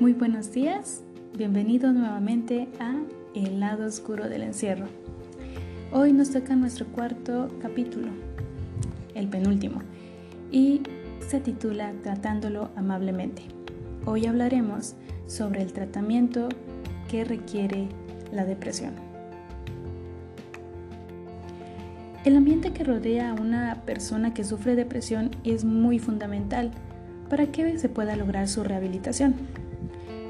Muy buenos días, bienvenido nuevamente a El lado oscuro del encierro. Hoy nos toca nuestro cuarto capítulo, el penúltimo, y se titula Tratándolo amablemente. Hoy hablaremos sobre el tratamiento que requiere la depresión. El ambiente que rodea a una persona que sufre depresión es muy fundamental para que se pueda lograr su rehabilitación.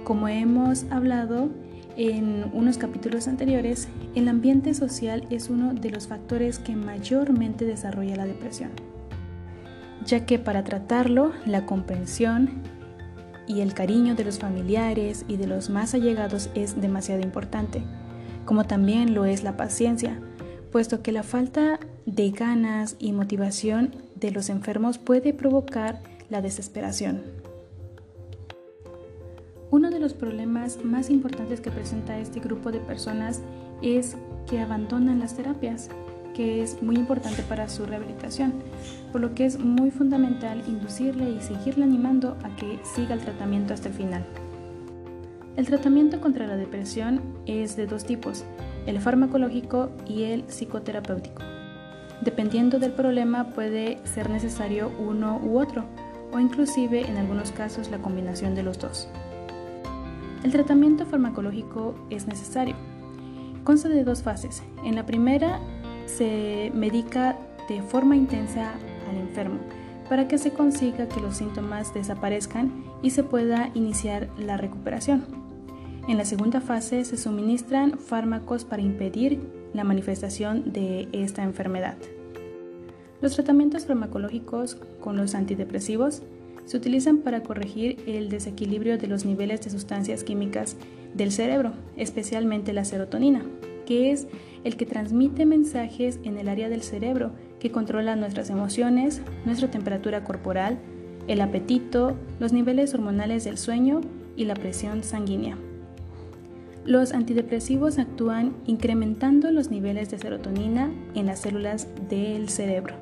Como hemos hablado en unos capítulos anteriores, el ambiente social es uno de los factores que mayormente desarrolla la depresión, ya que para tratarlo la comprensión y el cariño de los familiares y de los más allegados es demasiado importante, como también lo es la paciencia, puesto que la falta de ganas y motivación de los enfermos puede provocar la desesperación. Uno de los problemas más importantes que presenta este grupo de personas es que abandonan las terapias, que es muy importante para su rehabilitación, por lo que es muy fundamental inducirle y seguirle animando a que siga el tratamiento hasta el final. El tratamiento contra la depresión es de dos tipos, el farmacológico y el psicoterapéutico. Dependiendo del problema puede ser necesario uno u otro, o inclusive en algunos casos la combinación de los dos. El tratamiento farmacológico es necesario. Consta de dos fases. En la primera se medica de forma intensa al enfermo para que se consiga que los síntomas desaparezcan y se pueda iniciar la recuperación. En la segunda fase se suministran fármacos para impedir la manifestación de esta enfermedad. Los tratamientos farmacológicos con los antidepresivos se utilizan para corregir el desequilibrio de los niveles de sustancias químicas del cerebro, especialmente la serotonina, que es el que transmite mensajes en el área del cerebro que controla nuestras emociones, nuestra temperatura corporal, el apetito, los niveles hormonales del sueño y la presión sanguínea. Los antidepresivos actúan incrementando los niveles de serotonina en las células del cerebro.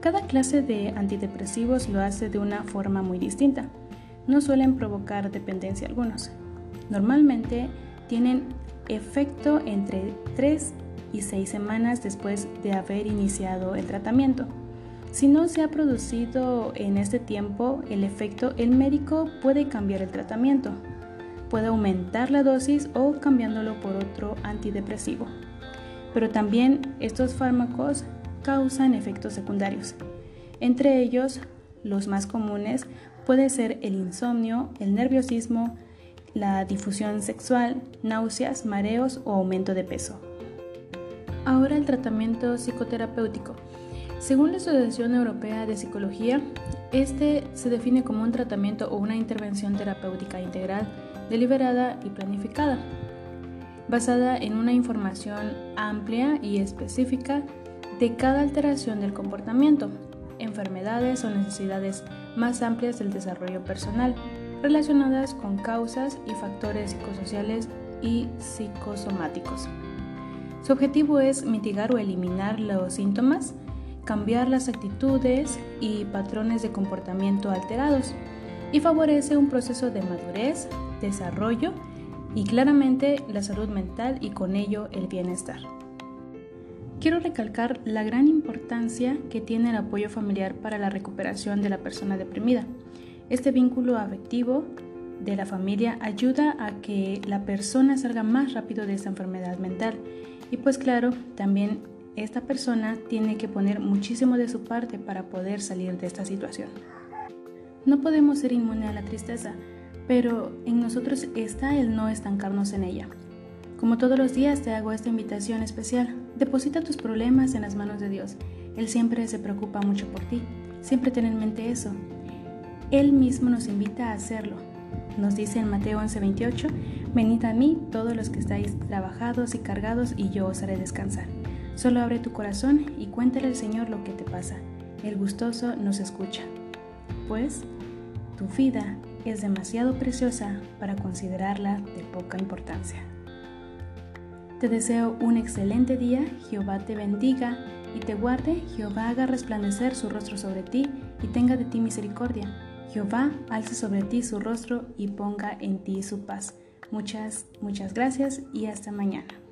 Cada clase de antidepresivos lo hace de una forma muy distinta. No suelen provocar dependencia algunos. Normalmente tienen efecto entre 3 y 6 semanas después de haber iniciado el tratamiento. Si no se ha producido en este tiempo el efecto, el médico puede cambiar el tratamiento. Puede aumentar la dosis o cambiándolo por otro antidepresivo. Pero también estos fármacos causan efectos secundarios. Entre ellos, los más comunes puede ser el insomnio, el nerviosismo, la difusión sexual, náuseas, mareos o aumento de peso. Ahora el tratamiento psicoterapéutico. Según la Asociación Europea de Psicología, este se define como un tratamiento o una intervención terapéutica integral, deliberada y planificada, basada en una información amplia y específica de cada alteración del comportamiento, enfermedades o necesidades más amplias del desarrollo personal, relacionadas con causas y factores psicosociales y psicosomáticos. Su objetivo es mitigar o eliminar los síntomas, cambiar las actitudes y patrones de comportamiento alterados y favorece un proceso de madurez, desarrollo y claramente la salud mental y con ello el bienestar. Quiero recalcar la gran importancia que tiene el apoyo familiar para la recuperación de la persona deprimida. Este vínculo afectivo de la familia ayuda a que la persona salga más rápido de esta enfermedad mental. Y pues claro, también esta persona tiene que poner muchísimo de su parte para poder salir de esta situación. No podemos ser inmunes a la tristeza, pero en nosotros está el no estancarnos en ella. Como todos los días te hago esta invitación especial. Deposita tus problemas en las manos de Dios. Él siempre se preocupa mucho por ti. Siempre ten en mente eso. Él mismo nos invita a hacerlo. Nos dice en Mateo 11:28, venid a mí todos los que estáis trabajados y cargados y yo os haré descansar. Solo abre tu corazón y cuéntale al Señor lo que te pasa. El gustoso nos escucha. Pues tu vida es demasiado preciosa para considerarla de poca importancia. Te deseo un excelente día, Jehová te bendiga y te guarde, Jehová haga resplandecer su rostro sobre ti y tenga de ti misericordia. Jehová alce sobre ti su rostro y ponga en ti su paz. Muchas, muchas gracias y hasta mañana.